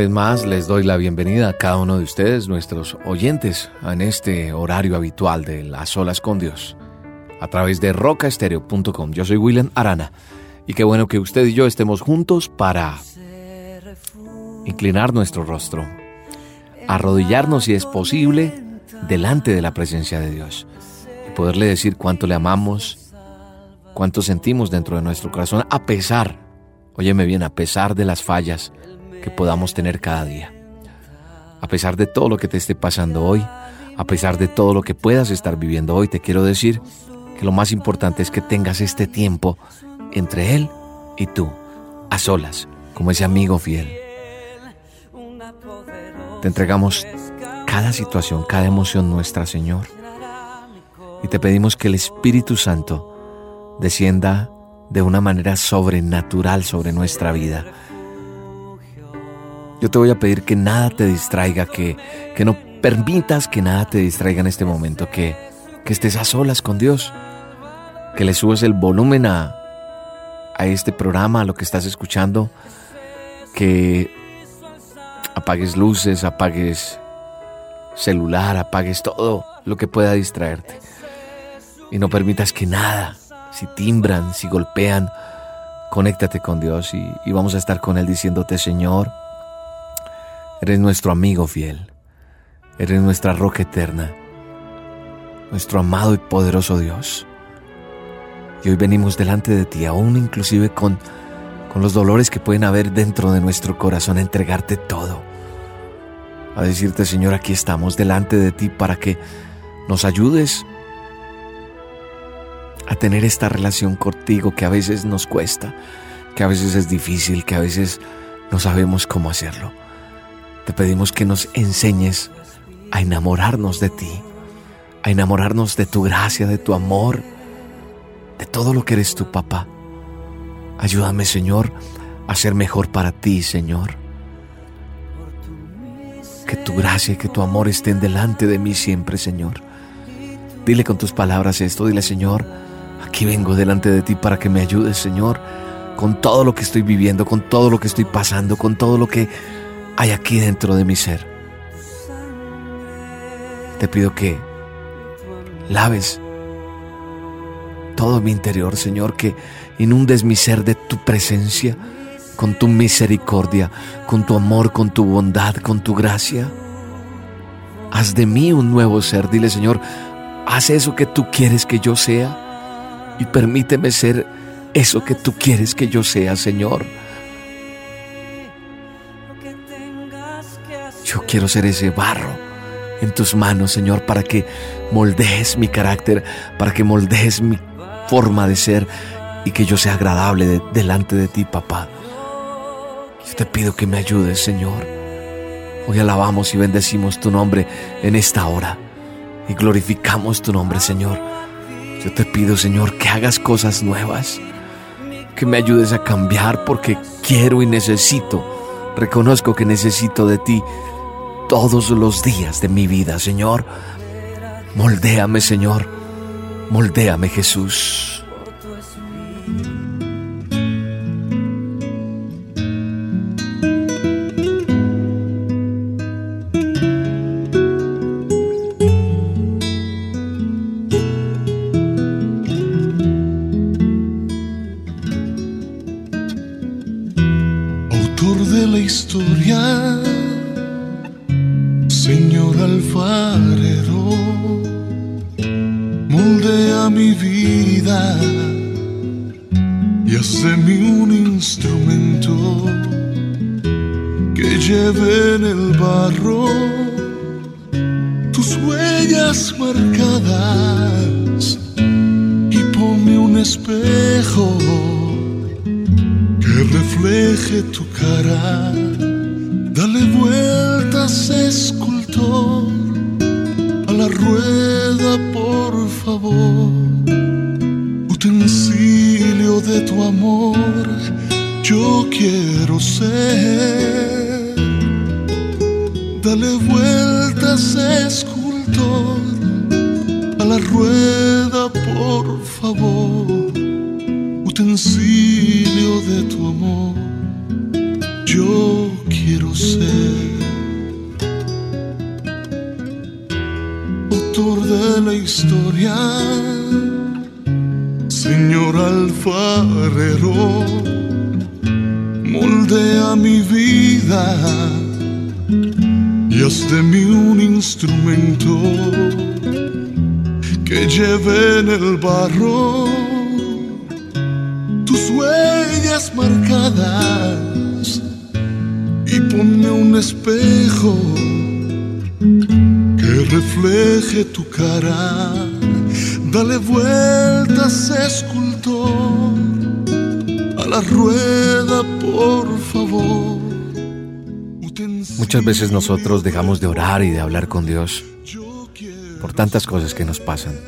Vez más les doy la bienvenida a cada uno de ustedes, nuestros oyentes, en este horario habitual de las solas con Dios, a través de rocaestereo.com. Yo soy William Arana y qué bueno que usted y yo estemos juntos para inclinar nuestro rostro, arrodillarnos si es posible delante de la presencia de Dios y poderle decir cuánto le amamos, cuánto sentimos dentro de nuestro corazón, a pesar, óyeme bien, a pesar de las fallas, que podamos tener cada día. A pesar de todo lo que te esté pasando hoy, a pesar de todo lo que puedas estar viviendo hoy, te quiero decir que lo más importante es que tengas este tiempo entre Él y tú, a solas, como ese amigo fiel. Te entregamos cada situación, cada emoción nuestra, Señor. Y te pedimos que el Espíritu Santo descienda de una manera sobrenatural sobre nuestra vida yo te voy a pedir que nada te distraiga, que, que no permitas que nada te distraiga en este momento, que, que estés a solas con Dios, que le subes el volumen a, a este programa, a lo que estás escuchando, que apagues luces, apagues celular, apagues todo lo que pueda distraerte. Y no permitas que nada, si timbran, si golpean, conéctate con Dios y, y vamos a estar con Él diciéndote, Señor, Eres nuestro amigo fiel. Eres nuestra roca eterna. Nuestro amado y poderoso Dios. Y hoy venimos delante de ti, aún inclusive con, con los dolores que pueden haber dentro de nuestro corazón, a entregarte todo. A decirte, Señor, aquí estamos delante de ti para que nos ayudes a tener esta relación contigo que a veces nos cuesta, que a veces es difícil, que a veces no sabemos cómo hacerlo. Te pedimos que nos enseñes a enamorarnos de ti, a enamorarnos de tu gracia, de tu amor, de todo lo que eres tu papá. Ayúdame, Señor, a ser mejor para ti, Señor. Que tu gracia y que tu amor estén delante de mí siempre, Señor. Dile con tus palabras esto, dile, Señor, aquí vengo delante de ti para que me ayudes, Señor, con todo lo que estoy viviendo, con todo lo que estoy pasando, con todo lo que hay aquí dentro de mi ser. Te pido que laves todo mi interior, Señor, que inundes mi ser de tu presencia, con tu misericordia, con tu amor, con tu bondad, con tu gracia. Haz de mí un nuevo ser. Dile, Señor, haz eso que tú quieres que yo sea y permíteme ser eso que tú quieres que yo sea, Señor. Yo quiero ser ese barro en tus manos, Señor, para que moldees mi carácter, para que moldees mi forma de ser y que yo sea agradable delante de ti, papá. Yo te pido que me ayudes, Señor. Hoy alabamos y bendecimos tu nombre en esta hora y glorificamos tu nombre, Señor. Yo te pido, Señor, que hagas cosas nuevas, que me ayudes a cambiar porque quiero y necesito, reconozco que necesito de ti todos los días de mi vida, Señor. Moldéame, Señor. Moldéame, Jesús. Autor de la historia alfarero, moldea mi vida y hace mi un instrumento que lleve en el barro tus huellas marcadas y ponme un espejo a la rueda, por favor. Muchas veces nosotros dejamos de orar y de hablar con Dios por tantas cosas que nos pasan,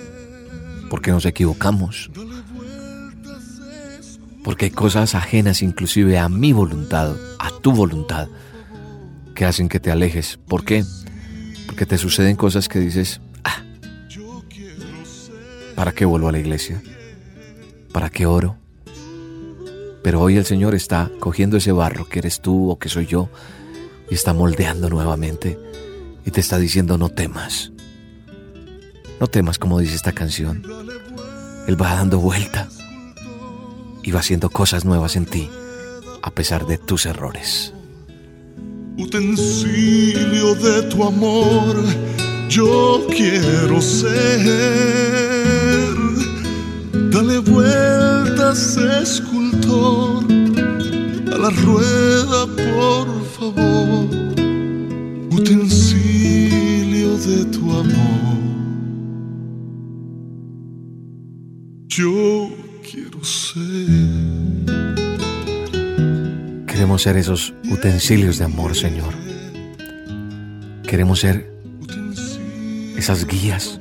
porque nos equivocamos, porque hay cosas ajenas inclusive a mi voluntad, a tu voluntad, que hacen que te alejes. ¿Por qué? Porque te suceden cosas que dices, ah, ¿para qué vuelvo a la iglesia? ¿Para qué oro? Pero hoy el Señor está cogiendo ese barro que eres tú o que soy yo y está moldeando nuevamente y te está diciendo no temas. No temas como dice esta canción. Él va dando vuelta y va haciendo cosas nuevas en ti a pesar de tus errores utensilio de tu amor, yo quiero ser. Vueltas, escultor, a la rueda, por favor, utensilio de tu amor. Yo quiero ser. Queremos ser esos utensilios de amor, Señor. Queremos ser esas guías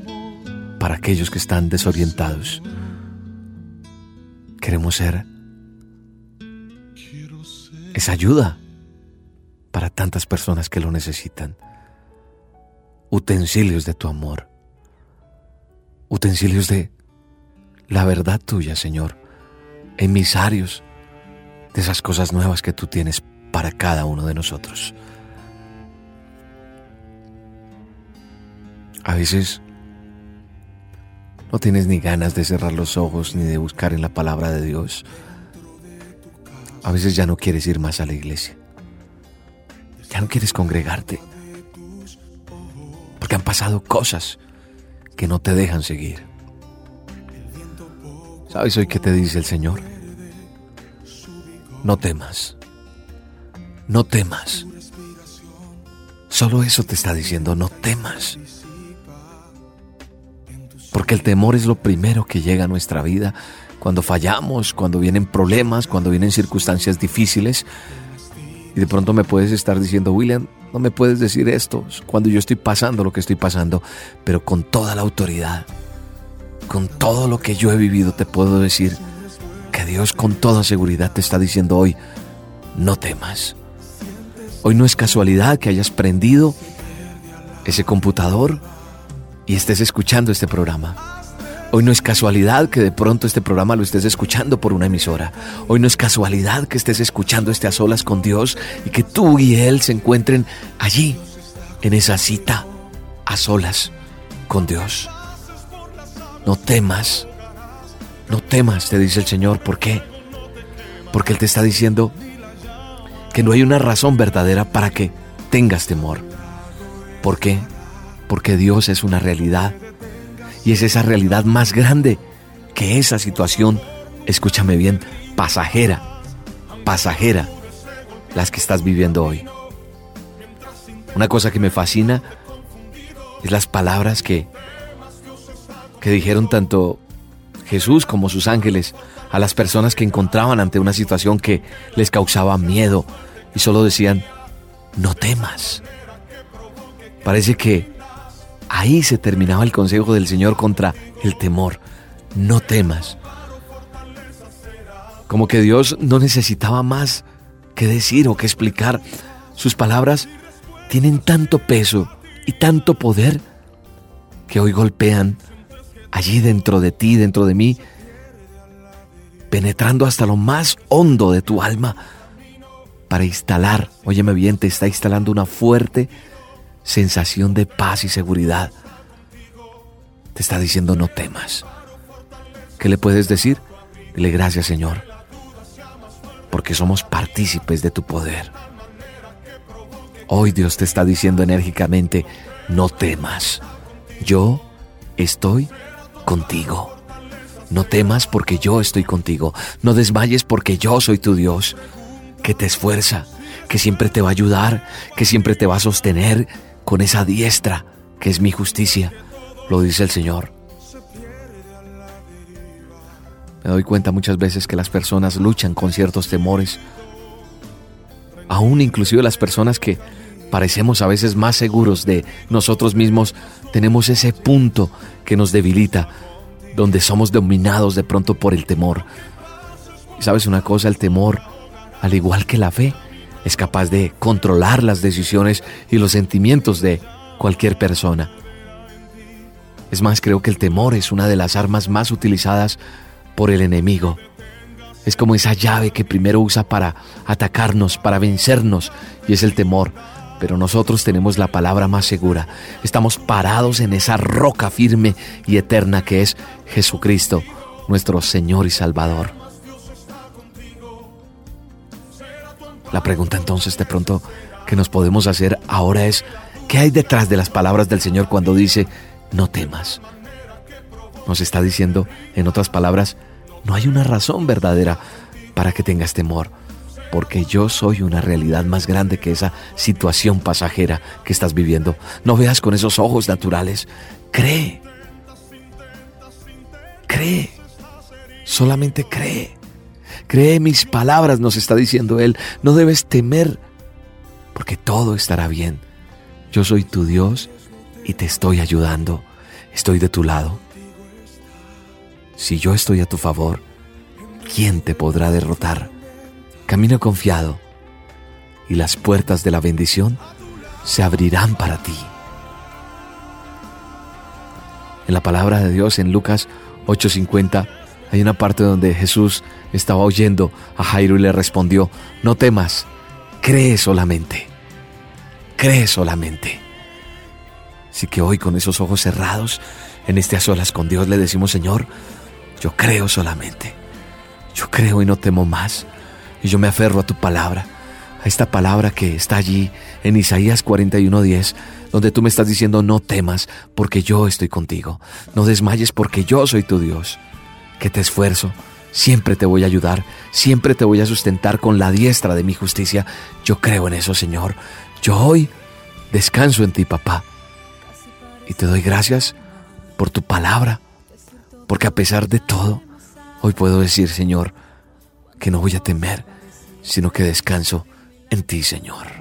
para aquellos que están desorientados. Queremos ser esa ayuda para tantas personas que lo necesitan. Utensilios de tu amor. Utensilios de la verdad tuya, Señor. Emisarios de esas cosas nuevas que tú tienes para cada uno de nosotros. A veces no tienes ni ganas de cerrar los ojos ni de buscar en la palabra de Dios. A veces ya no quieres ir más a la iglesia. Ya no quieres congregarte. Porque han pasado cosas que no te dejan seguir. ¿Sabes hoy qué te dice el Señor? no temas, no temas. Solo eso te está diciendo, no temas. Porque el temor es lo primero que llega a nuestra vida cuando fallamos, cuando vienen problemas, cuando vienen circunstancias difíciles. Y de pronto me puedes estar diciendo, William, no me puedes decir esto cuando yo estoy pasando lo que estoy pasando, pero con toda la autoridad, con todo lo que yo he vivido, te puedo decir, que Dios con toda seguridad te está diciendo hoy, no temas. Hoy no es casualidad que hayas prendido ese computador y estés escuchando este programa. Hoy no es casualidad que de pronto este programa lo estés escuchando por una emisora. Hoy no es casualidad que estés escuchando este a solas con Dios y que tú y Él se encuentren allí, en esa cita, a solas con Dios. No temas, no temas, te dice el Señor. ¿Por qué? Porque Él te está diciendo que no hay una razón verdadera para que tengas temor. ¿Por qué? Porque Dios es una realidad y es esa realidad más grande que esa situación, escúchame bien, pasajera, pasajera, las que estás viviendo hoy. Una cosa que me fascina es las palabras que, que dijeron tanto Jesús como sus ángeles a las personas que encontraban ante una situación que les causaba miedo y solo decían, no temas. Parece que Ahí se terminaba el consejo del Señor contra el temor. No temas. Como que Dios no necesitaba más que decir o que explicar. Sus palabras tienen tanto peso y tanto poder que hoy golpean allí dentro de ti, dentro de mí, penetrando hasta lo más hondo de tu alma para instalar, óyeme bien, te está instalando una fuerte sensación de paz y seguridad. Te está diciendo no temas. ¿Qué le puedes decir? Dile gracias Señor, porque somos partícipes de tu poder. Hoy Dios te está diciendo enérgicamente, no temas, yo estoy contigo. No temas porque yo estoy contigo. No desmayes porque yo soy tu Dios, que te esfuerza, que siempre te va a ayudar, que siempre te va a sostener, con esa diestra que es mi justicia, lo dice el Señor. Me doy cuenta muchas veces que las personas luchan con ciertos temores, aún inclusive las personas que parecemos a veces más seguros de nosotros mismos, tenemos ese punto que nos debilita, donde somos dominados de pronto por el temor. Sabes una cosa, el temor, al igual que la fe, es capaz de controlar las decisiones y los sentimientos de cualquier persona. Es más, creo que el temor es una de las armas más utilizadas por el enemigo. Es como esa llave que primero usa para atacarnos, para vencernos, y es el temor. Pero nosotros tenemos la palabra más segura. Estamos parados en esa roca firme y eterna que es Jesucristo, nuestro Señor y Salvador. La pregunta entonces de pronto que nos podemos hacer ahora es, ¿qué hay detrás de las palabras del Señor cuando dice, no temas? Nos está diciendo, en otras palabras, no hay una razón verdadera para que tengas temor, porque yo soy una realidad más grande que esa situación pasajera que estás viviendo. No veas con esos ojos naturales, cree, cree, solamente cree. Cree mis palabras, nos está diciendo Él. No debes temer, porque todo estará bien. Yo soy tu Dios y te estoy ayudando. Estoy de tu lado. Si yo estoy a tu favor, ¿quién te podrá derrotar? Camina confiado y las puertas de la bendición se abrirán para ti. En la palabra de Dios en Lucas 8:50 hay una parte donde Jesús estaba oyendo a Jairo y le respondió, no temas, cree solamente, cree solamente. Así que hoy con esos ojos cerrados, en este a solas con Dios le decimos, Señor, yo creo solamente, yo creo y no temo más, y yo me aferro a tu palabra, a esta palabra que está allí en Isaías 41:10, donde tú me estás diciendo, no temas, porque yo estoy contigo, no desmayes, porque yo soy tu Dios que te esfuerzo, siempre te voy a ayudar, siempre te voy a sustentar con la diestra de mi justicia. Yo creo en eso, Señor. Yo hoy descanso en ti, papá. Y te doy gracias por tu palabra, porque a pesar de todo, hoy puedo decir, Señor, que no voy a temer, sino que descanso en ti, Señor.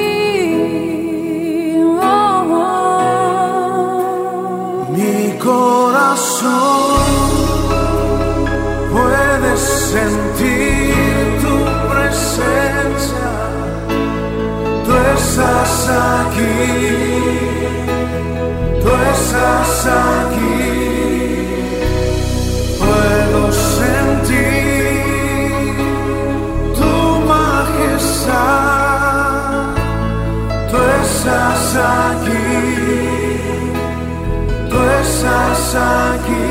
Puedes sentir tu presencia, tú estás aquí, tú estás aquí, puedo sentir tu majestad, tú estás aquí, tú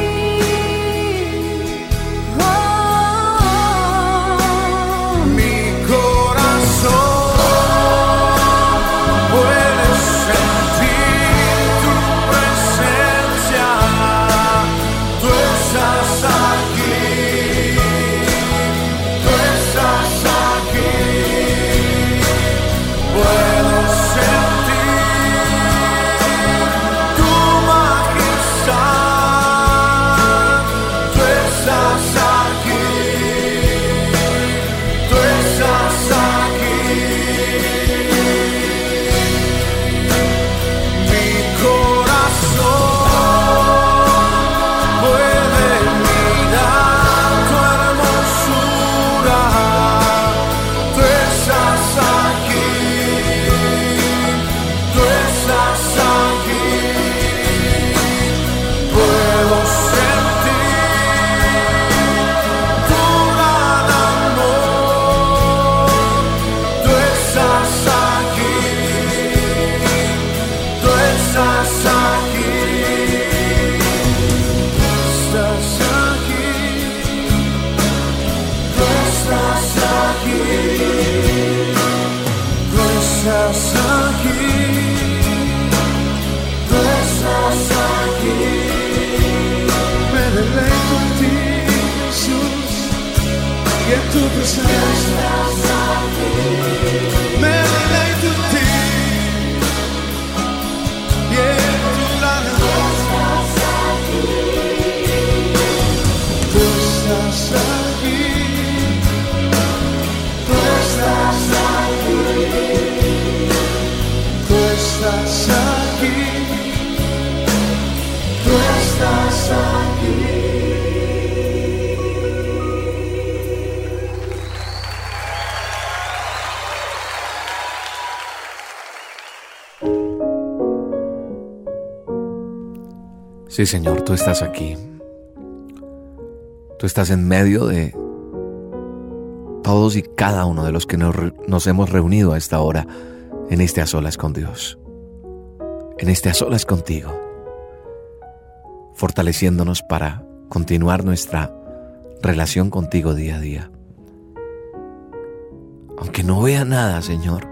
Sí, Señor, tú estás aquí. Tú estás en medio de todos y cada uno de los que nos, hemos reunido a esta hora en este a solas con Dios, en este a solas contigo, fortaleciéndonos para continuar nuestra relación contigo día a día. Aunque no vea nada, Señor,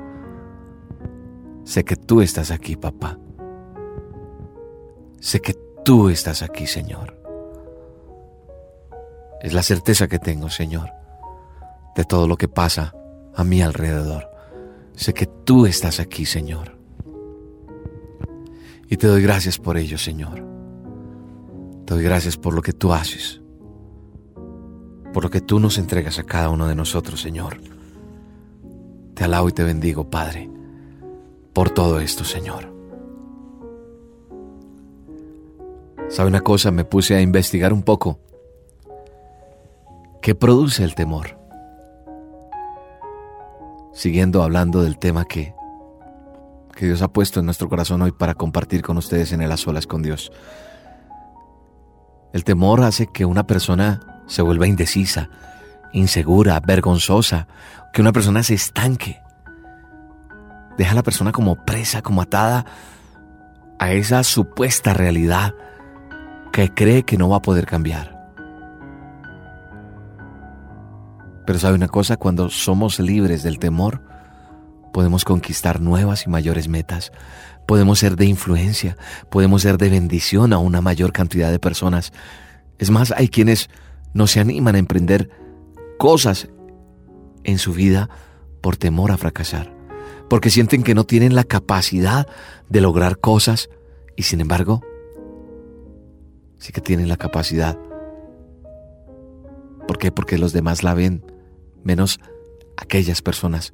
sé que tú estás aquí, papá. Sé que tú estás aquí, Señor. Es la certeza que tengo, Señor, de todo lo que pasa a mi alrededor. Sé que tú estás aquí, Señor. Y te doy gracias por ello, Señor. Te doy gracias por lo que tú haces, por lo que tú nos entregas a cada uno de nosotros, Señor. Te alabo y te bendigo, Padre, por todo esto, Señor. ¿Sabe una cosa? Me puse a investigar un poco. ¿Qué produce el temor? Siguiendo hablando del tema que, que Dios ha puesto en nuestro corazón hoy para compartir con ustedes en el A Solas con Dios. El temor hace que una persona se vuelva indecisa, insegura, vergonzosa, que una persona se estanque. Deja a la persona como presa, como atada a esa supuesta realidad que cree que no va a poder cambiar. Pero sabe una cosa, cuando somos libres del temor, podemos conquistar nuevas y mayores metas, podemos ser de influencia, podemos ser de bendición a una mayor cantidad de personas. Es más, hay quienes no se animan a emprender cosas en su vida por temor a fracasar, porque sienten que no tienen la capacidad de lograr cosas y sin embargo, sí que tienen la capacidad. ¿Por qué? Porque los demás la ven, menos aquellas personas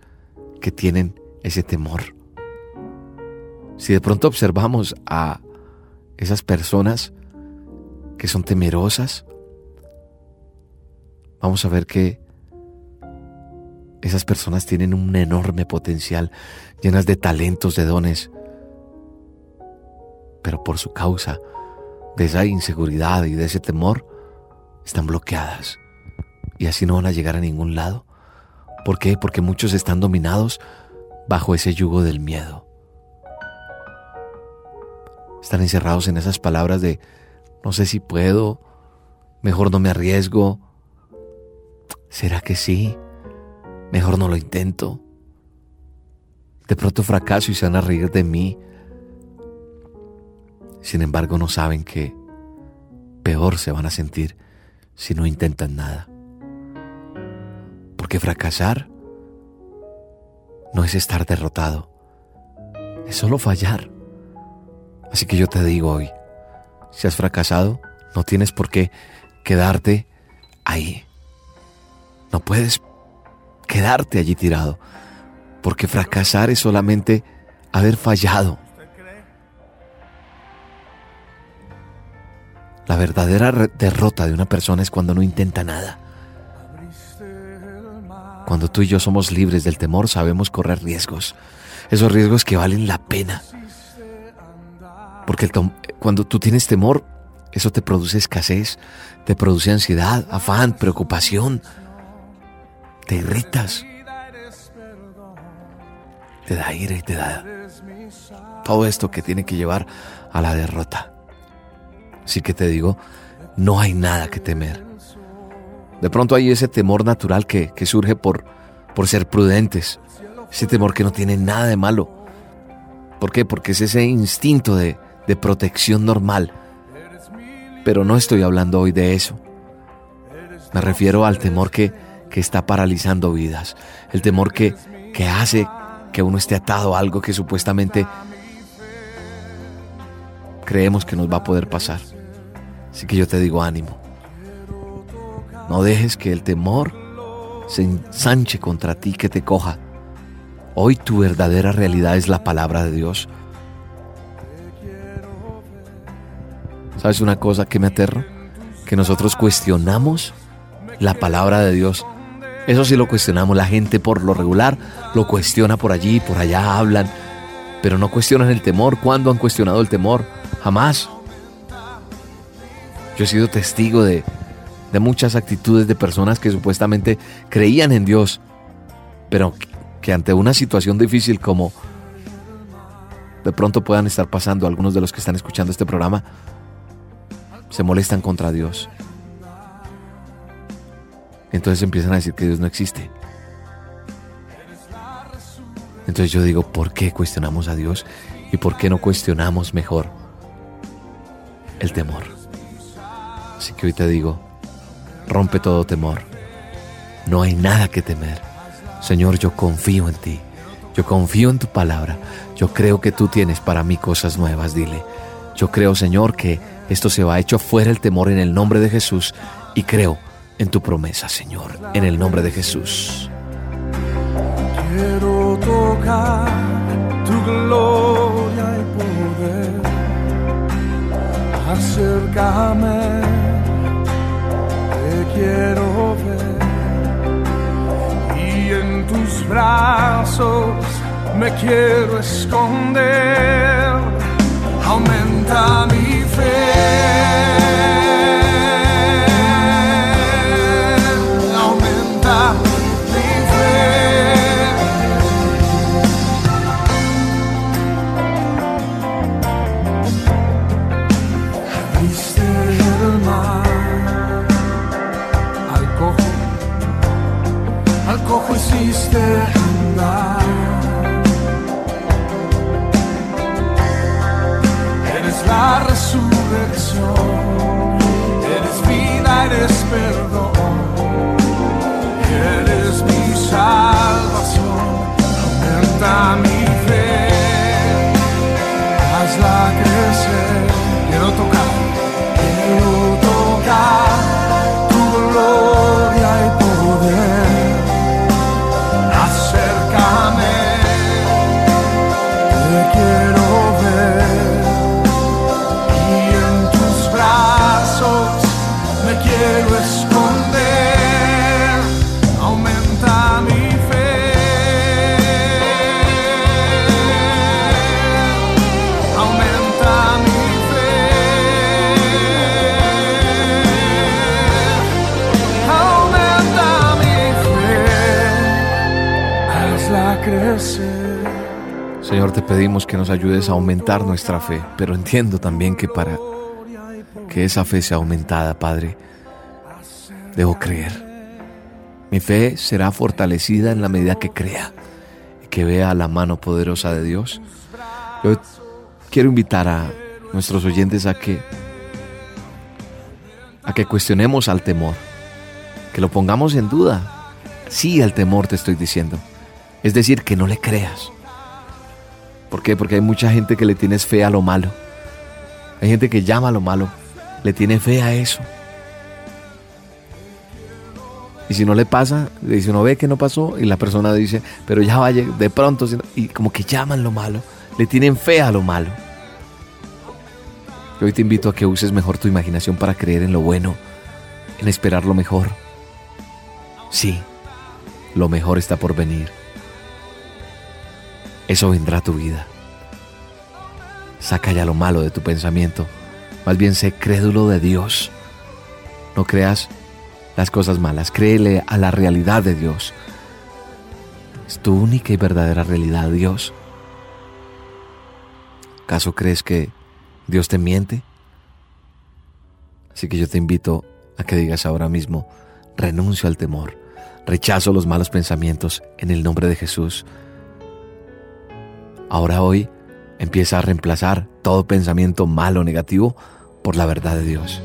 que tienen ese temor. Si de pronto observamos a esas personas que son temerosas, vamos a ver que esas personas tienen un enorme potencial, llenas de talentos, de dones, pero por su causa, de esa inseguridad y de ese temor, están bloqueadas y así no van a llegar a ningún lado. ¿Por qué? Porque muchos están dominados bajo ese yugo del miedo. Están encerrados en esas palabras de no sé si puedo, mejor no me arriesgo. ¿Será que sí? Mejor no lo intento. De pronto fracaso y se van a reír de mí. Sin embargo, no saben que peor se van a sentir si no intentan nada. Porque fracasar no es estar derrotado, es solo fallar. Así que yo te digo hoy, si has fracasado, no tienes por qué quedarte ahí. No puedes quedarte allí tirado, porque fracasar es solamente haber fallado. La verdadera derrota de una persona es cuando no intenta nada. Cuando tú y yo somos libres del temor, sabemos correr riesgos. Esos riesgos que valen la pena. Porque cuando tú tienes temor, eso te produce escasez, te produce ansiedad, afán, preocupación. Te irritas. Te da ira y te da todo esto que tiene que llevar a la derrota. Así que te digo, no hay nada que temer. De pronto hay ese temor natural que, surge por, por ser prudentes, ese temor que no tiene nada de malo. ¿Por qué? Porque es ese instinto de, de protección normal. Pero no estoy hablando hoy de eso. Me refiero al temor que, que está paralizando vidas, el temor que, que hace que uno esté atado a algo que supuestamente creemos que nos va a poder pasar. Así que yo te digo ánimo. No dejes que el temor se ensanche contra ti, que te coja. Hoy tu verdadera realidad es la palabra de Dios. ¿Sabes una cosa que me aterro? Que nosotros cuestionamos la palabra de Dios. Eso sí lo cuestionamos. La gente por lo regular lo cuestiona por allí, por allá hablan, pero no cuestionan el temor. ¿Cuándo han cuestionado el temor? Jamás. Yo he sido testigo de, de muchas actitudes de personas que supuestamente creían en Dios, pero que ante una situación difícil como de pronto puedan estar pasando algunos de los que están escuchando este programa, se molestan contra Dios. Entonces empiezan a decir que Dios no existe. Entonces yo digo, ¿por qué cuestionamos a Dios y por qué no cuestionamos mejor el temor? Así que hoy te digo, rompe todo temor. No hay nada que temer. Señor, yo confío en ti. Yo confío en tu palabra. Yo creo que tú tienes para mí cosas nuevas, dile. Yo creo, Señor, que esto se va hecho fuera el temor en el nombre de Jesús y creo en tu promesa, Señor, en el nombre de Jesús. Quiero tocar tu gloria y poder. Acércame, quiero ver. Y en tus brazos me quiero esconder. Aumenta mi fe. Señor, te pedimos que nos ayudes a aumentar nuestra fe, pero entiendo también que para que esa fe sea aumentada, Padre, debo creer. Mi fe será fortalecida en la medida que crea y que vea la mano poderosa de Dios. Yo quiero invitar a nuestros oyentes a que a que cuestionemos al temor, que lo pongamos en duda. Sí, al temor te estoy diciendo. Es decir, que no le creas. ¿Por qué? Porque hay mucha gente que le tienes fe a lo malo. Hay gente que llama a lo malo, le tiene fe a eso. Y si no le pasa, y si uno ve que no pasó, y la persona dice, pero ya vaya, de pronto, no- y como que llaman lo malo, le tienen fe a lo malo. Yo hoy te invito a que uses mejor tu imaginación para creer en lo bueno, en esperar lo mejor. Sí, lo mejor está por venir. Eso vendrá a tu vida. Saca ya lo malo de tu pensamiento. Más bien sé crédulo de Dios. No creas las cosas malas. Créele a la realidad de Dios. Es tu única y verdadera realidad, Dios. ¿Acaso crees que Dios te miente? Así que yo te invito a que digas ahora mismo, renuncio al temor, rechazo los malos pensamientos en el nombre de Jesús. Ahora hoy empieza a reemplazar todo pensamiento malo o negativo por la verdad de Dios.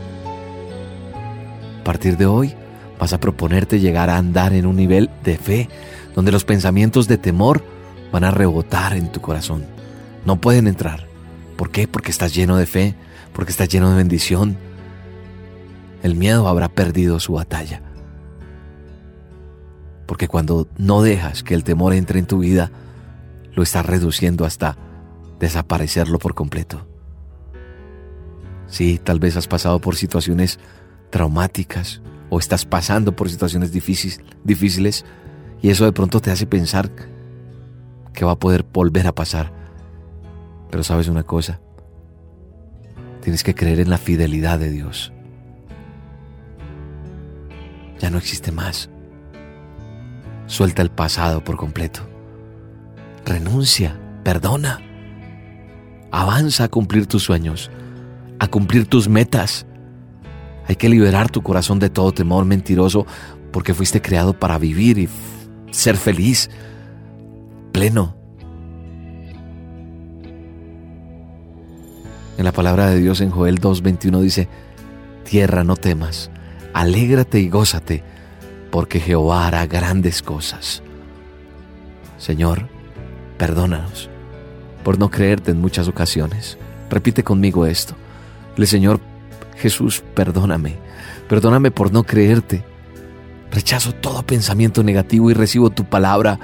A partir de hoy vas a proponerte llegar a andar en un nivel de fe donde los pensamientos de temor van a rebotar en tu corazón. No pueden entrar. ¿Por qué? Porque estás lleno de fe, porque estás lleno de bendición. El miedo habrá perdido su batalla. Porque cuando no dejas que el temor entre en tu vida, lo estás reduciendo hasta desaparecerlo por completo. Sí, tal vez has pasado por situaciones traumáticas o estás pasando por situaciones difíciles, difíciles y eso de pronto te hace pensar que va a poder volver a pasar. Pero sabes una cosa, tienes que creer en la fidelidad de Dios. Ya no existe más. Suelta el pasado por completo. Renuncia, perdona. Avanza a cumplir tus sueños, a cumplir tus metas. Hay que liberar tu corazón de todo temor mentiroso porque fuiste creado para vivir y ser feliz, pleno. En la palabra de Dios en Joel 2.21 dice, Tierra no temas, alégrate y gózate, porque Jehová hará grandes cosas. Señor, perdónanos por no creerte en muchas ocasiones. Repite conmigo esto. El Señor Jesús, perdóname. Perdóname por no creerte. Rechazo todo pensamiento negativo y recibo tu palabra.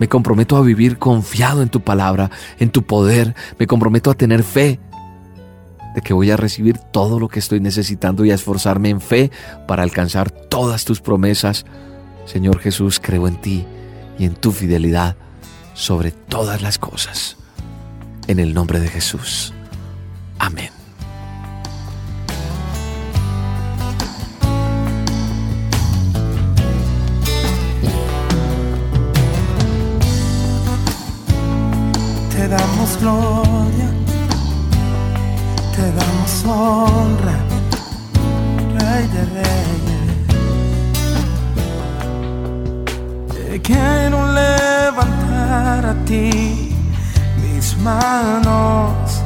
Me comprometo a vivir confiado en tu palabra, en tu poder. Me comprometo a tener fe de que voy a recibir todo lo que estoy necesitando y a esforzarme en fe para alcanzar todas tus promesas. Señor Jesús, creo en ti y en tu fidelidad sobre todas las cosas. En el nombre de Jesús. Amén. Te damos gloria, te damos honra, Rey de Reyes. Quiero levantar a ti. Mis manos,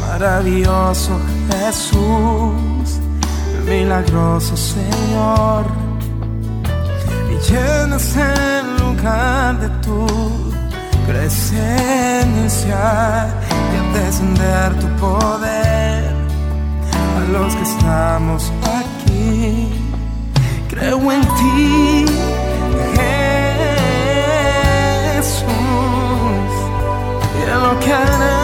maravilloso Jesús, milagroso Señor, y llenas el lugar de tu presencia y al descender tu poder. A los que estamos aquí. Creo en ti, Jesús, y en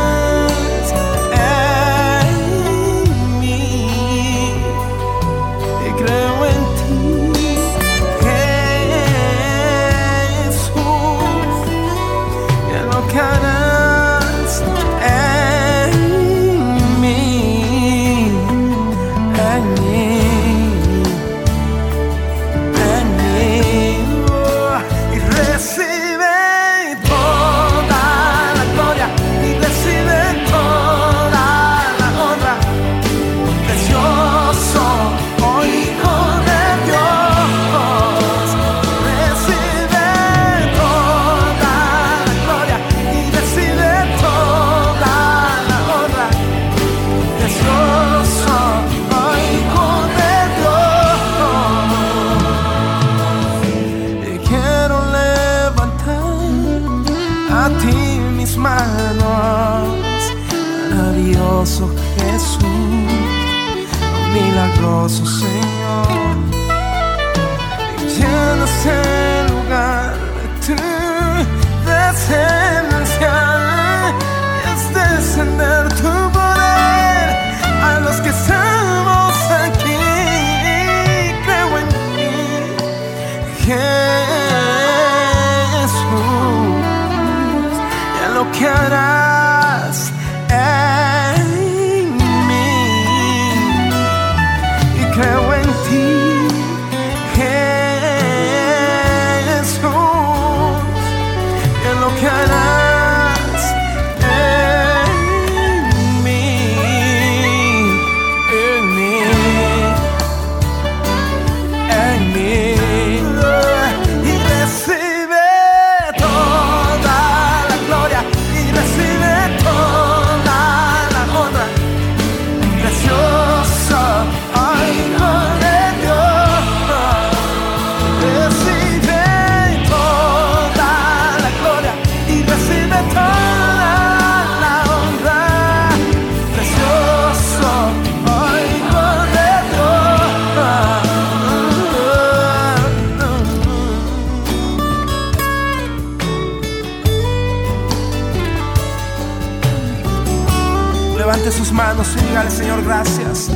manos y dígale, Señor, gracias.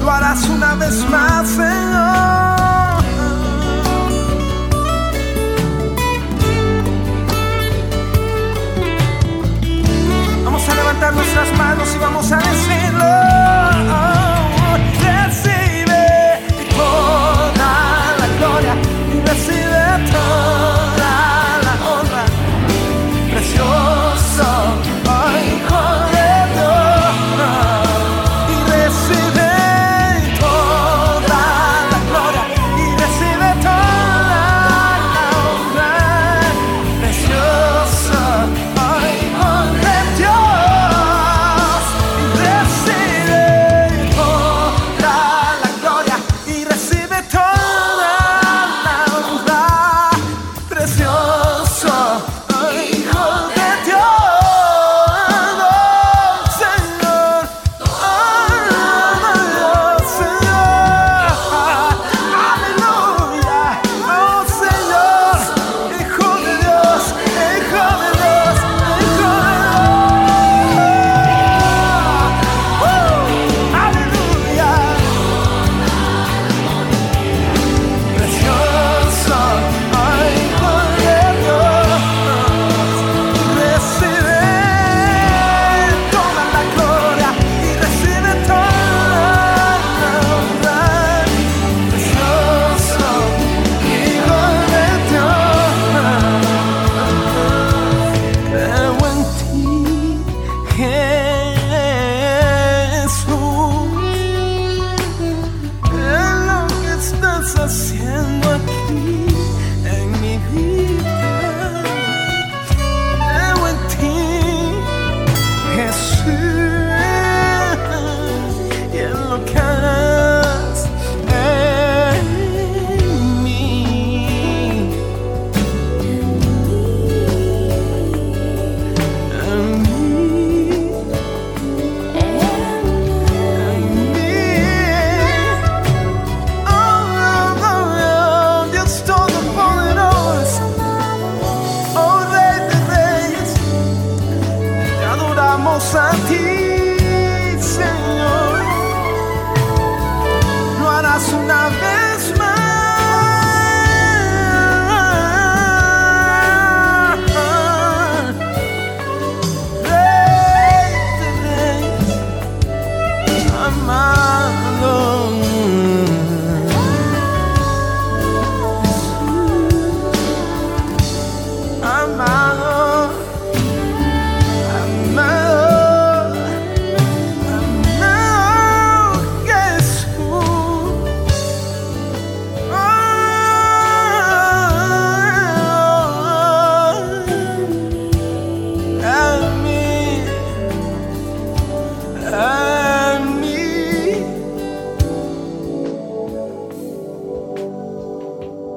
Lo harás una vez más, Señor. Vamos a levantar nuestras manos y vamos a decirlo.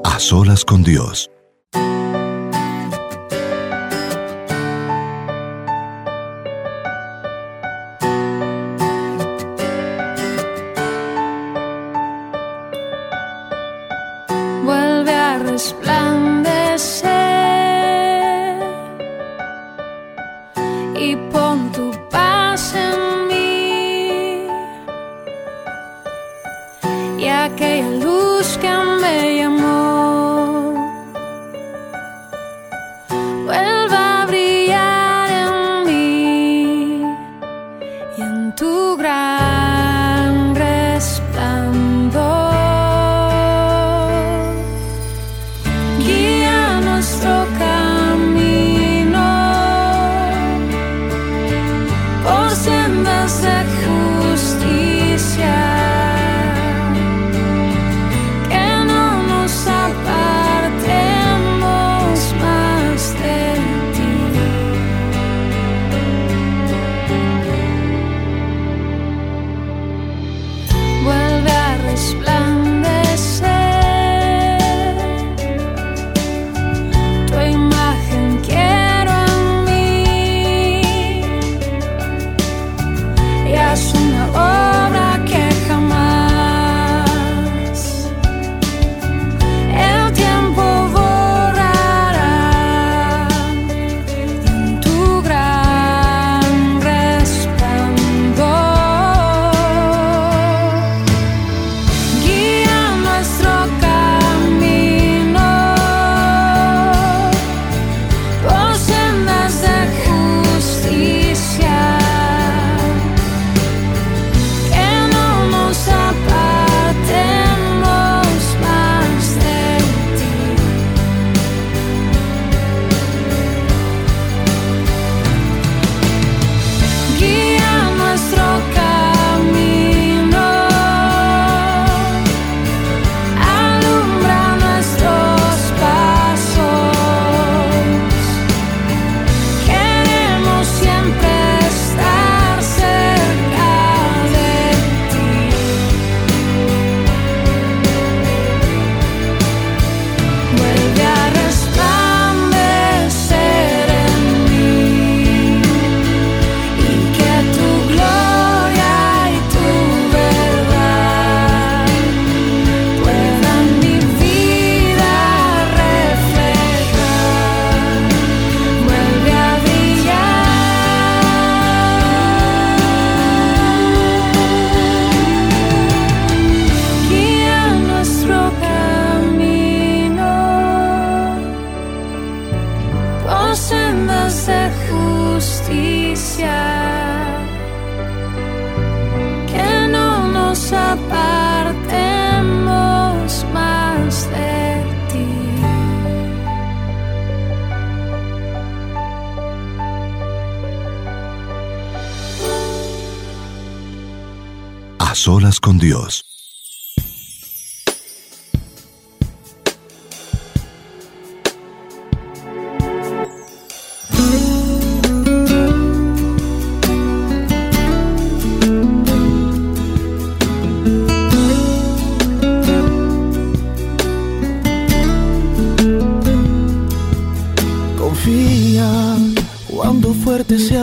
A solas con Dios.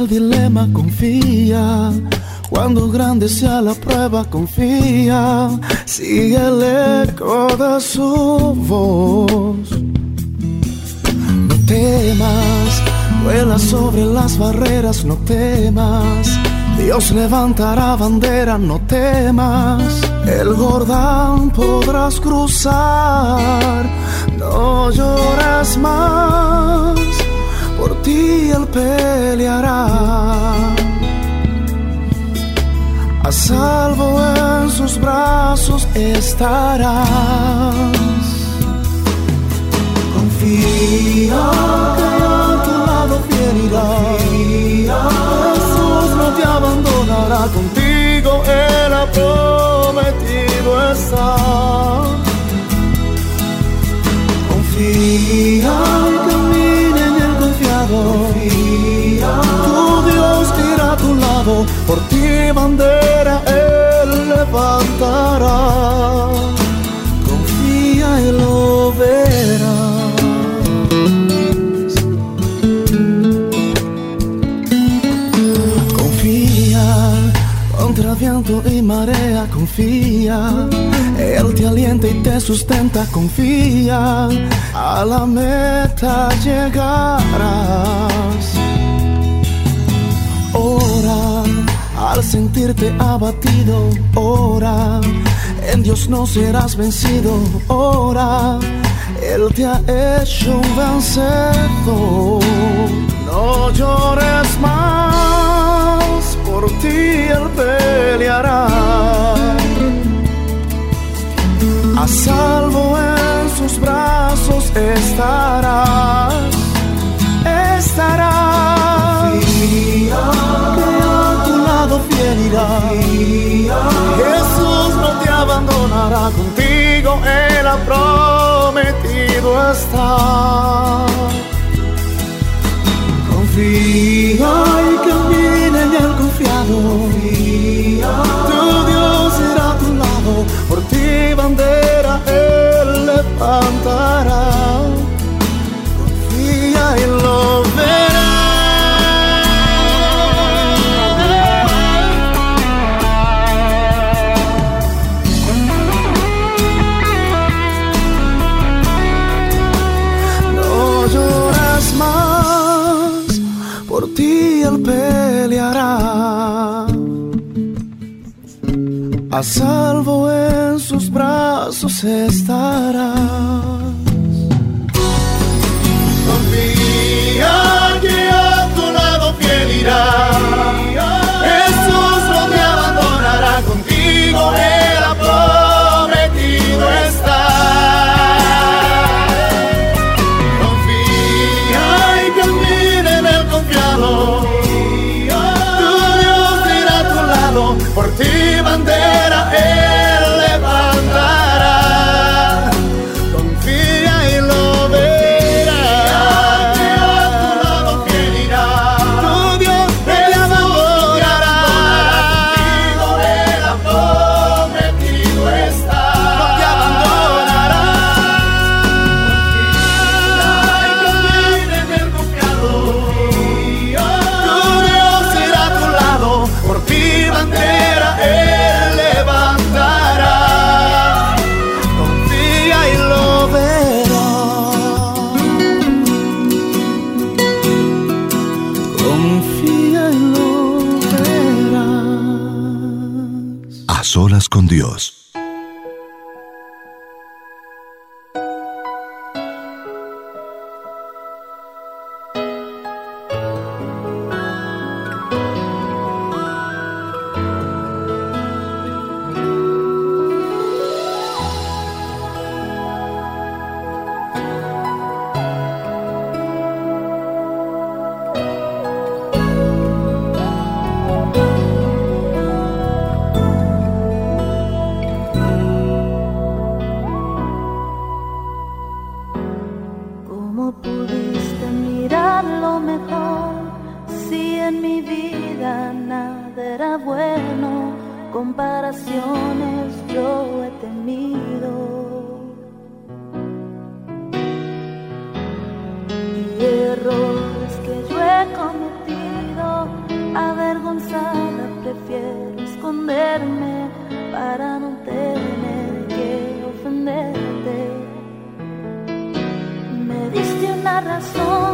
dilema, confía. Cuando grande sea la prueba, confía. Sigue el eco de su voz. No temas, vuela sobre las barreras, no temas. Dios levantará bandera, no temas. El Jordán podrás cruzar, no llores más por ti él peleará. A salvo en sus brazos estarás. Confía que a tu lado fiel. Jesús no te abandonará contigo, Él ha prometido estar. Confía en confiado. Tu Dios irá a tu lado, por ti bandera Él levantará. Marea, confía. Él te alienta y te sustenta, confía. A la meta llegarás. Ora al sentirte abatido, ora. En Dios no serás vencido, ora. Él te ha hecho un vencedor. No llores más, por ti Él peleará. A salvo en sus brazos estarás, estarás. que a tu lado fiel irá. Jesús no te abandonará contigo, Él ha prometido estar. Confía y camina en el confiado. Tu Dios irá a tu lado, por ti bandera Él levantará. A salvo en sus brazos estarás. Para no tener que ofenderte. Me diste una razón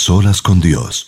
solas con Dios.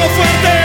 Fuerte.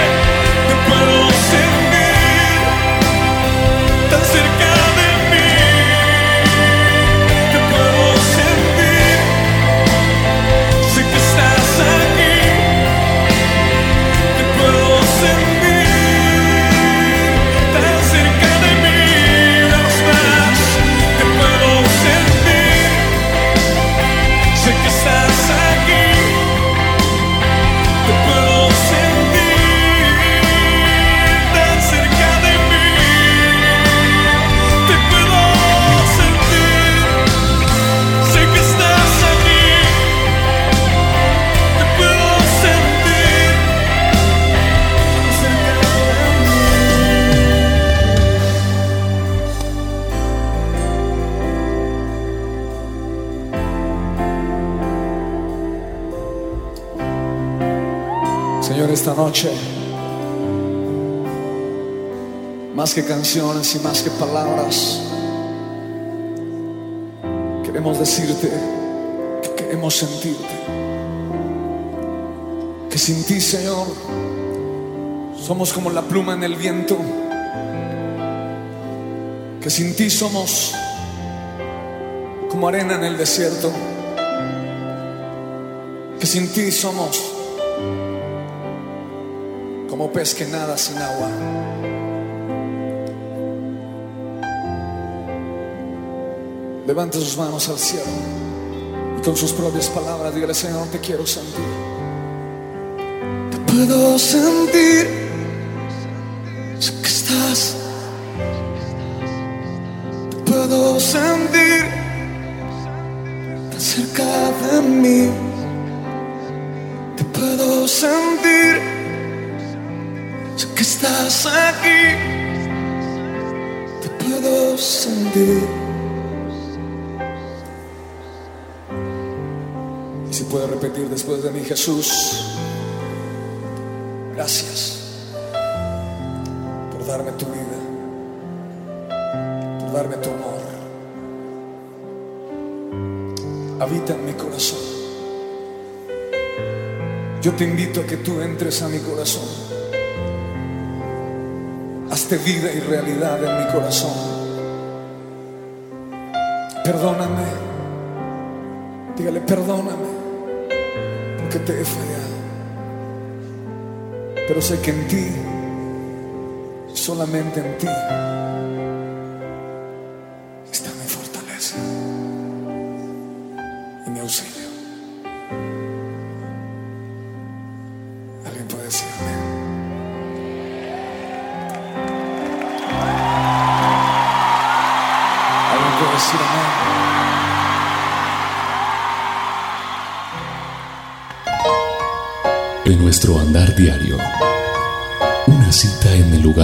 Noche, más que canciones y más que palabras, queremos decirte que queremos sentirte. Que sin ti, Señor, somos como la pluma en el viento. Que sin ti somos como arena en el desierto. Que sin ti somos como pez que nada sin agua. Levanta sus manos al cielo y con sus propias palabras dígale, Señor, te quiero sentir. Te puedo sentir. Sé que estás. Te puedo sentir tan cerca de mí. Aquí. Te puedo sentir. Y si puedo repetir después de mí, Jesús, gracias por darme tu vida, por darme tu amor. Habita en mi corazón. Yo te invito a que tú entres a mi corazón. Vida y realidad en mi corazón. Perdóname. Dígale, perdóname. Porque te he fallado. Pero sé que en ti, solamente en ti,